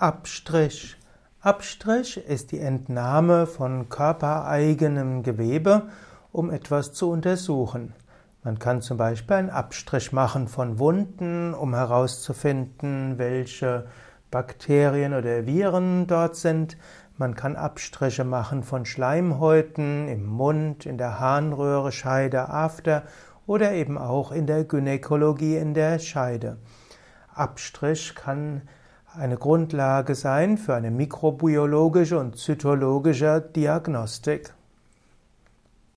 Abstrich. Abstrich ist die Entnahme von körpereigenem Gewebe, um etwas zu untersuchen. Man kann zum Beispiel einen Abstrich machen von Wunden, um herauszufinden, welche Bakterien oder Viren dort sind. Man kann Abstriche machen von Schleimhäuten im Mund, in der Harnröhre, Scheide, After oder eben auch in der Gynäkologie in der Scheide. Abstrich kann eine Grundlage sein für eine mikrobiologische und zytologische Diagnostik.